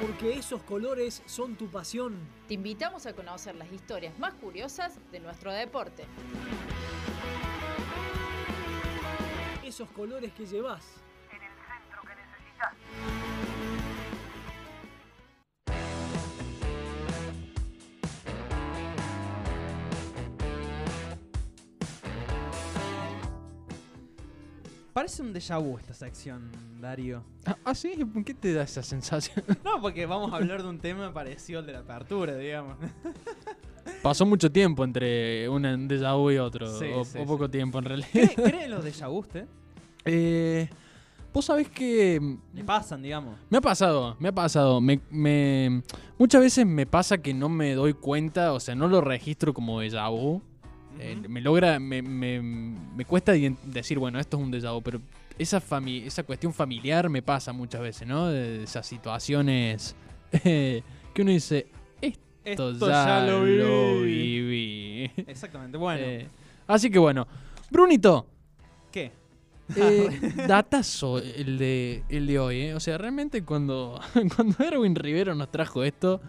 Porque esos colores son tu pasión. Te invitamos a conocer las historias más curiosas de nuestro deporte. Esos colores que llevas. Parece un déjà vu esta sección, Darío. Ah, ah, sí, ¿por qué te da esa sensación? No, porque vamos a hablar de un tema parecido al de la apertura, digamos. Pasó mucho tiempo entre un déjà vu y otro, Sí, o, sí, o sí. poco tiempo en realidad. ¿Cree, cree en los déjà vu usted? Eh, Vos sabés que mm, Le pasan, digamos. me ha pasado, me ha pasado. Me, me- muchas veces me pasa que no me doy cuenta, o sea, no lo registro como déjà vu. Eh, me logra, me, me- me cuesta decir, bueno, esto es un déjà vu, pero esa, fami- esa cuestión familiar me pasa muchas veces, ¿no? De esas situaciones que uno dice, esto, ya, lo viví. Exactamente, bueno. Eh, así que bueno, Brunito, ¿Qué? eh, datazo el de, el de hoy, ¿eh? O sea, realmente cuando, cuando Erwin Rivero nos trajo esto,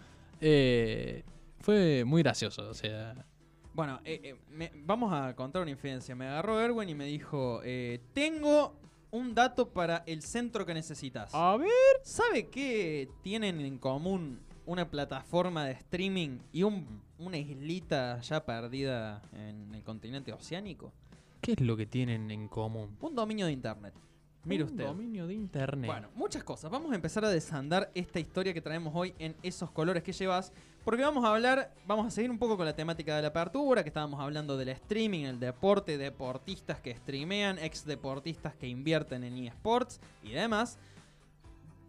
eh, fue muy gracioso, o sea... Bueno, eh, eh, me- vamos a contar una infidencia. Me agarró Erwin y me dijo, eh, tengo un dato para el centro que necesitas. A ver... ¿Sabe qué tienen en común una plataforma de streaming y un- una islita ya perdida en el continente oceánico? ¿Qué es lo que tienen en común? Un dominio de internet. Mire usted. dominio de internet. Bueno, muchas cosas. Vamos a empezar a desandar esta historia que traemos hoy en esos colores que llevas. Porque vamos a hablar, vamos a seguir un poco con la temática de la apertura, que estábamos hablando del streaming, el deporte, deportistas que streamean, ex deportistas que invierten en eSports y demás.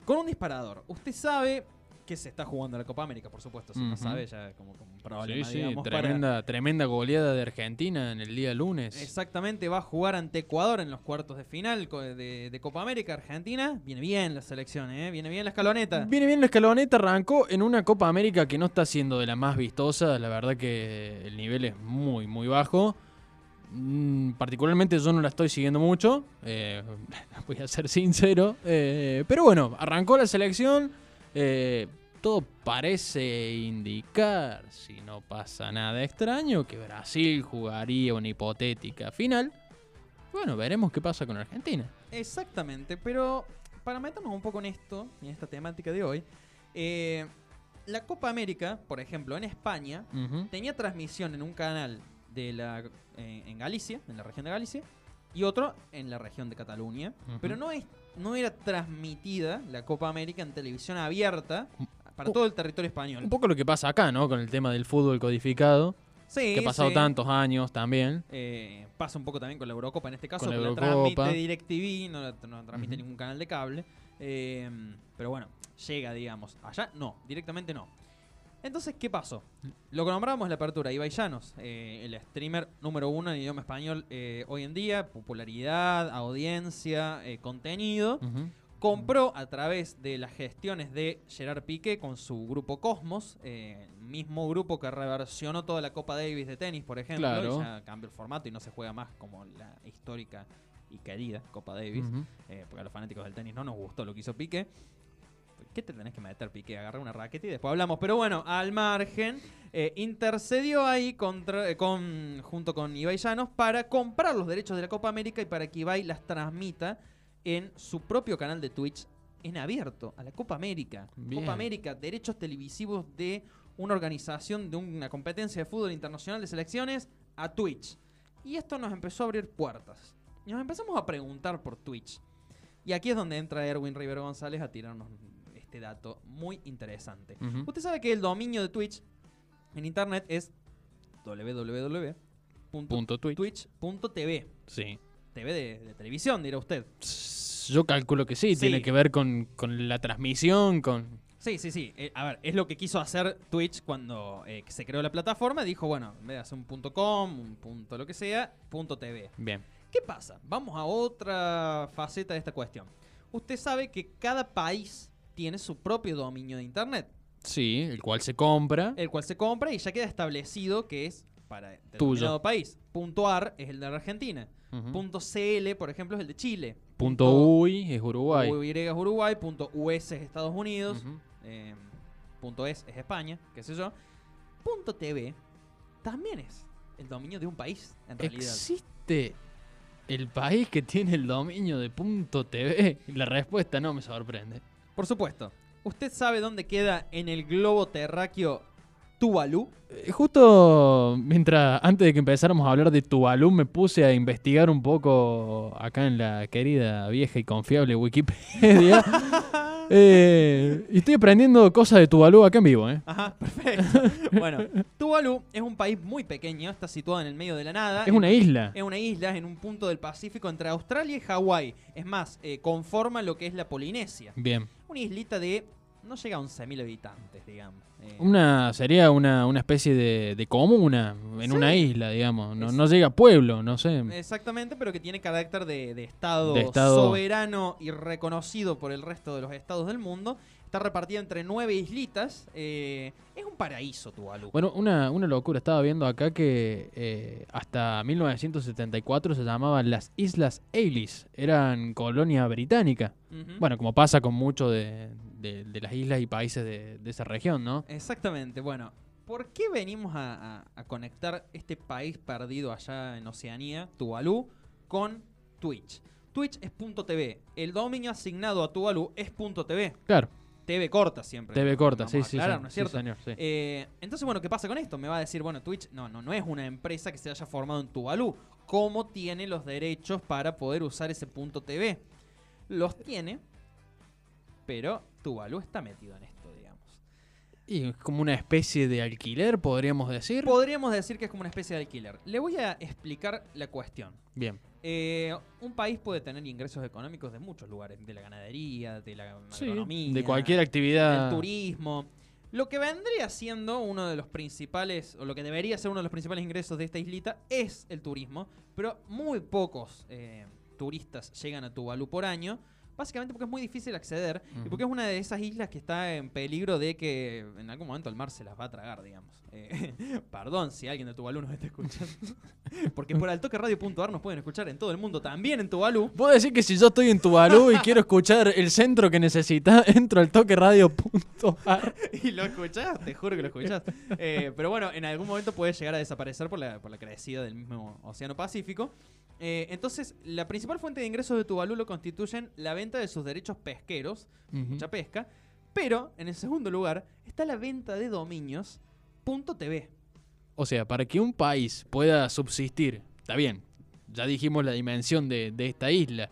Con un disparador. Usted sabe que se está jugando la Copa América, por supuesto. Si no Ujú. sabe, ya como, como un sí, problema, sí, digamos, para- tremenda, tremenda goleada de Argentina en el día lunes. Exactamente, va a jugar ante Ecuador en los cuartos de final de Copa América. Argentina, viene bien la selección, ¿eh? viene bien la escaloneta. Viene bien la escaloneta, arrancó en una Copa América que no está siendo de la más vistosa, la verdad que el nivel es muy, muy bajo. Mm, particularmente yo no la estoy siguiendo mucho, eh, voy a ser sincero, eh, pero bueno, arrancó la selección, eh, todo parece indicar, si no pasa nada extraño, que Brasil jugaría una hipotética final. Bueno, veremos qué pasa con Argentina. Exactamente, pero para meternos un poco en esto, en esta temática de hoy, eh, la Copa América, por ejemplo, en España, tenía transmisión en un canal de la, eh, en Galicia, en la región de Galicia, y otro en la región de Cataluña, pero no, es, no era transmitida la Copa América en televisión abierta para todo el territorio español. Un poco lo que pasa acá, ¿no? Con el tema del fútbol codificado. Sí, que ha pasado sí. tantos años también. Eh, pasa un poco también con la Eurocopa en este caso, Con la transmite DirecTV, no la, no la transmite ningún canal de cable. Eh, pero bueno, llega, digamos. Allá no, directamente no. Entonces, ¿qué pasó? Lo que nombramos la apertura, Ibai Llanos, eh, el streamer número uno en idioma español eh, hoy en día, popularidad, audiencia, eh, contenido, Ujú. Compró a través de las gestiones de Gerard Piqué con su grupo Cosmos, eh, mismo grupo que reversionó toda la Copa Davis de tenis, por ejemplo, Claro. y ya cambió el formato y no se juega más como la histórica y querida Copa Davis, eh, porque a los fanáticos del tenis no nos gustó lo que hizo Piqué. ¿Qué te tenés que meter, Piqué? Agarrar una raqueta y después hablamos. Pero bueno, al margen, eh, intercedió ahí contra, eh, con, junto con Ibai Llanos para comprar los derechos de la Copa América y para que Ibai las transmita en su propio canal de Twitch en abierto a la Copa América. Bien. Copa América, derechos televisivos de una organización de una competencia de fútbol internacional de selecciones a Twitch. Y esto nos empezó a abrir puertas. Y nos empezamos a preguntar por Twitch. Y aquí es donde entra Erwin Rivero González a tirarnos este dato muy interesante. Usted sabe que el dominio de Twitch en internet es www.twitch.tv. Sí. TV de, de televisión, dirá usted. Yo calculo que sí, Sí. tiene que ver con, con la transmisión, con... Sí, sí, sí. Eh, a ver, es lo que quiso hacer Twitch cuando eh, se creó la plataforma. Dijo, bueno, en vez de hacer un punto .com, un punto lo que sea, punto .tv. Bien. ¿Qué pasa? Vamos a otra faceta de esta cuestión. Usted sabe que cada país tiene su propio dominio de internet, Sí, el cual se compra. el cual se compra y ya queda establecido que es para Tuyo. determinado país. Punto .ar es el de la Argentina. Punto .cl, por ejemplo, es el de Chile. Punto UI es Uruguay. UY es Uruguay. Punto US es Estados Unidos. Eh, punto .es es España, qué sé yo. Punto .tv también es el dominio de un país, en realidad. ¿Existe el país que tiene el dominio de punto .tv? La respuesta no me sorprende. Por supuesto. ¿Usted sabe dónde queda en el globo terráqueo Tuvalu? Eh, Justo mientras, antes de que empezáramos a hablar de Tuvalu, me puse a investigar un poco acá en la querida, vieja y confiable Wikipedia. Eh, y estoy aprendiendo cosas de Tuvalu acá en vivo, ¿eh? Ajá, perfecto. bueno, Tuvalu es un país muy pequeño, está situado en el medio de la nada. Es una isla. Es una isla en un punto del Pacífico entre Australia y Hawái. Es más, eh, conforma lo que es la Polinesia. Bien. Una islita de. No llega a 11.000 habitantes, digamos. Eh, Una, sería una, una especie de, de comuna en Sí. una isla, digamos. No, no llega a pueblo, no sé. Exactamente, pero que tiene carácter de, de estado, De estado- soberano y reconocido por el resto de los estados del mundo. Está repartida entre nueve islitas. eh, es un paraíso Tuvalu. Bueno, una, una locura. Estaba viendo acá que eh, hasta 1974 se llamaban las Islas Eilis. Eran colonia británica. Bueno, como pasa con muchos de, de- de las islas y países de, de esa región, ¿no? Exactamente, bueno. ¿Por qué venimos a, a- a conectar este país perdido allá en Oceanía, Tuvalu, con Twitch? Twitch es .tv. El dominio asignado a Tuvalu es .tv. Claro, TV corta siempre. TV corta, sí, sí, aclarar, sí, ¿no es sí, cierto? señor, sí. Eh, entonces, bueno, ¿qué pasa con esto? Me va a decir, bueno, Twitch no, no, no es una empresa que se haya formado en Tuvalu. ¿Cómo tiene los derechos para poder usar ese punto TV? Los tiene, pero Tuvalu está metido en esto, digamos. Y es como una especie de alquiler, podríamos decir. Podríamos decir que es como una especie de alquiler. Le voy a explicar la cuestión. Bien. Eh, un país puede tener ingresos económicos de muchos lugares, de la ganadería, de la Sí, agronomía, de cualquier actividad. del turismo. Lo que vendría siendo uno de los principales, o lo que debería ser uno de los principales ingresos de esta islita, es el turismo, pero muy pocos eh, turistas llegan a Tuvalu por año, básicamente porque es muy difícil acceder y porque es una de esas islas que está en peligro de que en algún momento el mar se las va a tragar, digamos. Eh, perdón si alguien de Tuvalu nos está escuchando, porque por altoqueradio.ar nos pueden escuchar en todo el mundo, también en Tuvalu. Puedo decir que si yo estoy en Tuvalu y quiero escuchar el centro que necesita, entro al toqueradio.ar. Y lo escuchás, te juro que lo escuchás. Eh, pero bueno, en algún momento puede llegar a desaparecer por la, por la crecida del mismo Océano Pacífico. Eh, entonces, la principal fuente de ingresos de Tuvalu lo constituyen la venta de sus derechos pesqueros, mucha pesca, pero en el segundo lugar está la venta de dominios .tv. O sea, para que un país pueda subsistir, está bien, ya dijimos la dimensión de, de esta isla,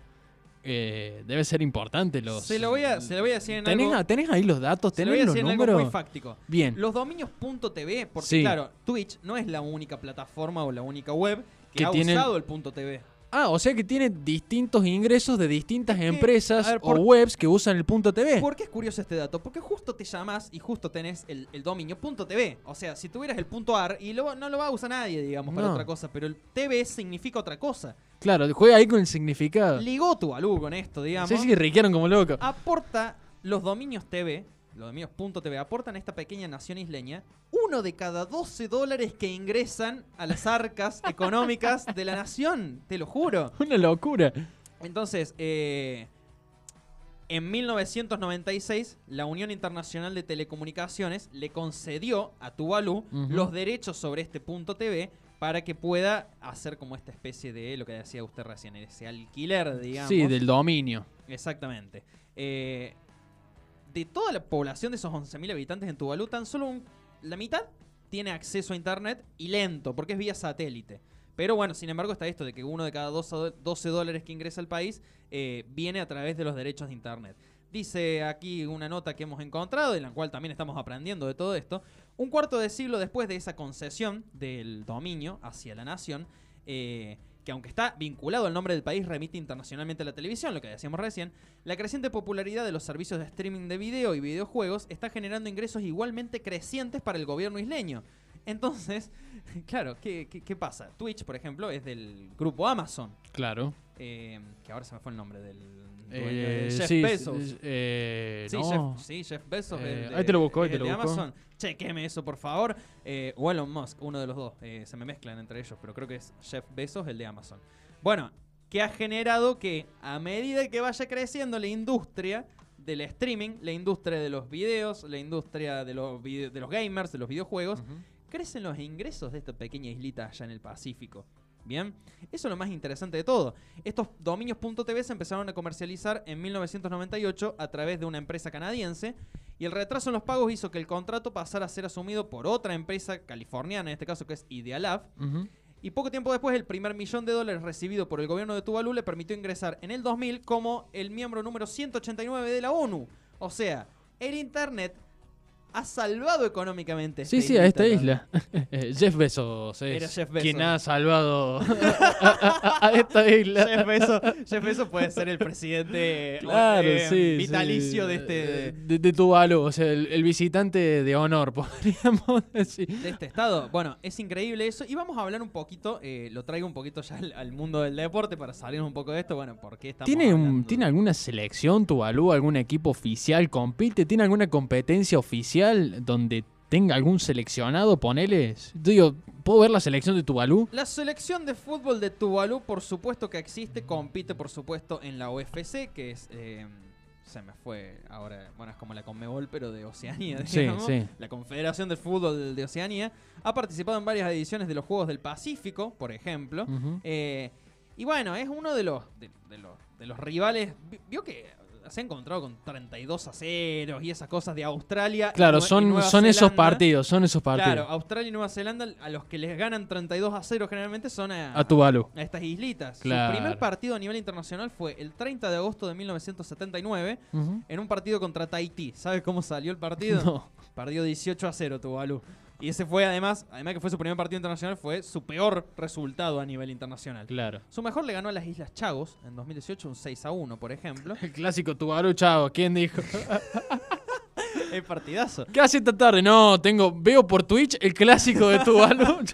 eh, debe ser importante los... Se lo voy a, se lo voy a decir en ¿Tenés, algo, a- tenés ahí los datos? se lo voy a ¿Tenés los en algo muy números? fáctico. Bien, Los dominios .tv, porque Sí. claro, Twitch no es la única plataforma o la única web que, ha usado el .tv. Ah, o sea que tiene distintos ingresos de distintas Es que, empresas a ver, por- o webs que usan el punto TV. ¿Por qué es curioso este dato? Porque justo te llamas y justo tenés el, el dominio .tv. O sea, si tuvieras el .ar y lo- no lo va a usar nadie, digamos, para No. otra cosa, pero el TV significa otra cosa. Claro, juega ahí con el significado. Ligó tu alú con esto, digamos. Sí, sí, riquearon como loco. Aporta los dominios TV, los dominios .tv, aportan a esta pequeña nación isleña uno de cada 12 dólares que ingresan a las arcas económicas de la nación, te lo juro. Una locura. Entonces, eh, en 1996, la Unión Internacional de Telecomunicaciones le concedió a Tuvalu los derechos sobre este punto TV para que pueda hacer como esta especie de lo que decía usted recién, ese alquiler, digamos. Sí, del dominio. Exactamente. Eh, de toda la población de esos 11.000 habitantes en Tuvalu, tan solo un- la mitad tiene acceso a internet y lento, porque es vía satélite. Pero bueno, sin embargo está esto de que uno de cada 12, do- 12 dólares que ingresa al país eh, viene a través de los derechos de internet. Dice aquí una nota que hemos encontrado, en la cual también estamos aprendiendo de todo esto. Un cuarto de siglo después de esa concesión del dominio hacia la nación, eh, que aunque está vinculado al nombre del país, remite internacionalmente a la televisión, lo que decíamos recién, la creciente popularidad de los servicios de streaming de video y videojuegos está generando ingresos igualmente crecientes para el gobierno isleño. Entonces, claro, ¿qué, qué, qué pasa? Twitch, por ejemplo, es del grupo Amazon, Claro. eh, que ahora se me fue el nombre del Eh, Jeff sí, Bezos. eh, Sí, no. Jeff, sí, Jeff Bezos. Eh, el de- ahí te lo busco, ahí te lo de busco. Amazon. Chequeme eso, por favor. Eh, o Elon Musk, uno de los dos. Eh, se me mezclan entre ellos, pero creo que es Jeff Bezos, el de Amazon. Bueno, que ha generado que a medida que vaya creciendo la industria del streaming, la industria de los videos, la industria de los, vide- de los gamers, de los videojuegos. Crecen los ingresos de esta pequeña islita allá en el Pacífico. Bien, eso es lo más interesante de todo. Estos dominios.tv se empezaron a comercializar en 1998 a través de una empresa canadiense y el retraso en los pagos hizo que el contrato pasara a ser asumido por otra empresa californiana, en este caso que es Idealab, y poco tiempo después, el primer millón de dólares recibido por el gobierno de Tuvalu le permitió ingresar en el 2000 como el miembro número 189 de la ONU. O sea, el Internet ha salvado económicamente Sí, sí, a esta isla. Eh, Jeff Bezos es Era Jeff Bezos. quien ha salvado a, a esta isla. Jeff Bezos, Jeff Bezos puede ser el presidente Claro, eh, sí. vitalicio sí. de este, De, de Tuvalu, o sea, el, el visitante de honor, podríamos decir. de este estado. Bueno, es increíble eso. Y vamos a hablar un poquito, eh, lo traigo un poquito ya al, al mundo del deporte para salir un poco de esto. Bueno, ¿por qué estamos ¿Tiene, un-? ¿Tiene alguna selección Tuvalu, algún equipo oficial? ¿Compite? ¿Tiene alguna competencia oficial donde tenga algún seleccionado? Ponele. Digo, ¿puedo ver la selección de Tuvalu? La selección de fútbol de Tuvalu, por supuesto que existe, compite por supuesto en la UFC, que es... eh, se me fue ahora, bueno, es como la Conmebol, pero de Oceanía, Sí, digamos. sí. La Confederación del Fútbol de Oceanía. Ha participado en varias ediciones de los Juegos del Pacífico, por ejemplo. Eh, y bueno, es uno de los, de, de los, de los rivales. vi- Vio que se ha encontrado con 32 a 0 y esas cosas de Australia. y Claro, y son, Nueva son esos Zelanda. partidos, son esos partidos. Claro, Australia y Nueva Zelanda, a los que les ganan 32 a 0 generalmente son a, A Tuvalu. a estas islitas. Claro. Su primer partido a nivel internacional fue el 30 de agosto de 1979 Ujú. en un partido contra Tahití. ¿Sabes cómo salió el partido? No. Perdió 18 a 0 Tuvalu. Y ese fue además, además que fue su primer partido internacional, fue su peor resultado a nivel internacional. Claro. Su mejor le ganó a las Islas Chagos en 2018, un 6 a 1, por ejemplo. El clásico Tuvalu, chavo. ¿Quién dijo? El partidazo. ¿Qué hace esta tarde? No, tengo, veo por Twitch el clásico de Tuvalu.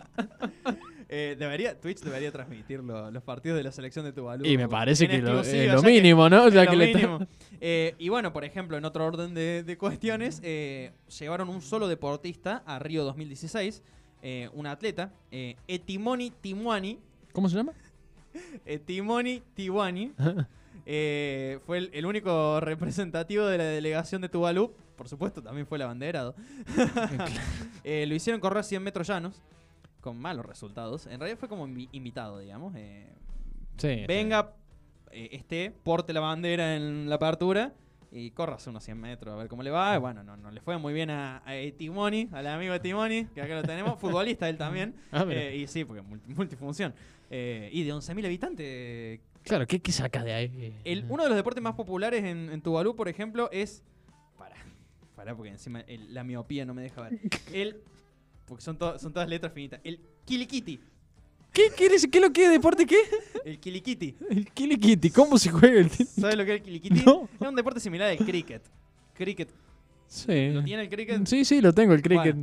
Eh, debería, Twitch debería transmitir lo- los partidos de la selección de Tuvalu. y me parece que lo, es lo mínimo, ¿no? que le está-. Eh, y bueno, por ejemplo, en otro orden de, de cuestiones, eh, llevaron un solo deportista a Río 2016, eh, un atleta, eh, Etimoni Timuani. ¿Cómo se llama? Etimoni Tiwani. Eh, fue el, el único representativo de la delegación de Tuvalu. Por supuesto, también fue el abanderado. Eh, lo hicieron correr 100 metros llanos, con malos resultados. En realidad fue como invi- invitado, digamos. eh, Sí. venga, eh, esté, porte la bandera en la apertura y corras unos 100 metros a ver cómo le va. Y bueno, no, no le fue muy bien a, a Timoni, al amigo de Timoni, que acá lo tenemos, futbolista él también. Ah, mira. Eh, y sí, porque multi- multifunción. Eh, y de 11.000 habitantes. Claro, ¿qué, qué saca de ahí? El, uno de los deportes más populares en, en Tuvalu, por ejemplo, es. Para, para, porque encima el- la miopía no me deja ver. El. Porque son, to- son todas letras finitas. El Kilikiti. ¿Qué quieres? ¿Qué lo que deporte qué? El Kilikiti. El Kili Kitty, ¿cómo se juega el ¿Sabes lo que es el Kilikiti? No. Es un deporte similar al cricket. Cricket. Sí. ¿Lo tiene el cricket? Sí, sí, lo tengo, el cricket.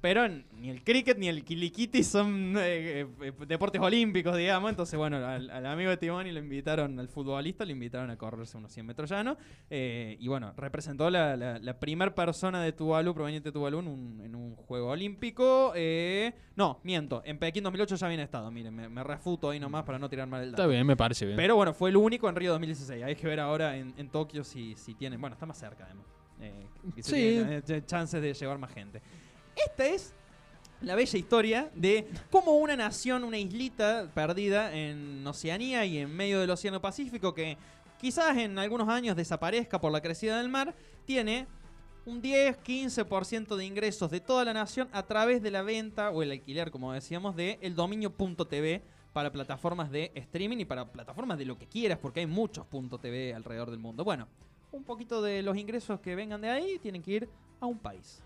Pero ni el cricket ni el kilikiti son eh, eh, deportes olímpicos, digamos. Entonces, bueno, al, al amigo de Timoni lo invitaron, al futbolista, lo invitaron a correrse unos 100 metros llanos. eh, y bueno, representó la, la, la primer persona de Tuvalu, proveniente de Tuvalu, en un, en un juego olímpico. eh, no, miento. En Pekín 2008 ya habían estado. Miren, me, me refuto ahí nomás para no tirar mal el dato. Está bien, me parece bien. Pero bueno, fue el único en Río 2016. Hay que ver ahora en, en Tokio si, si tienen. Bueno, está más cerca además. Eh, Sí. tienen, eh, chances de llevar más gente. Esta es la bella historia de cómo una nación, una islita perdida en Oceanía y en medio del Océano Pacífico que quizás en algunos años desaparezca por la crecida del mar, tiene un 10-15% de ingresos de toda la nación a través de la venta o el alquiler, como decíamos, de el dominio.tv para plataformas de streaming y para plataformas de lo que quieras, porque hay muchos .tv alrededor del mundo. Bueno, un poquito de los ingresos que vengan de ahí tienen que ir a un país.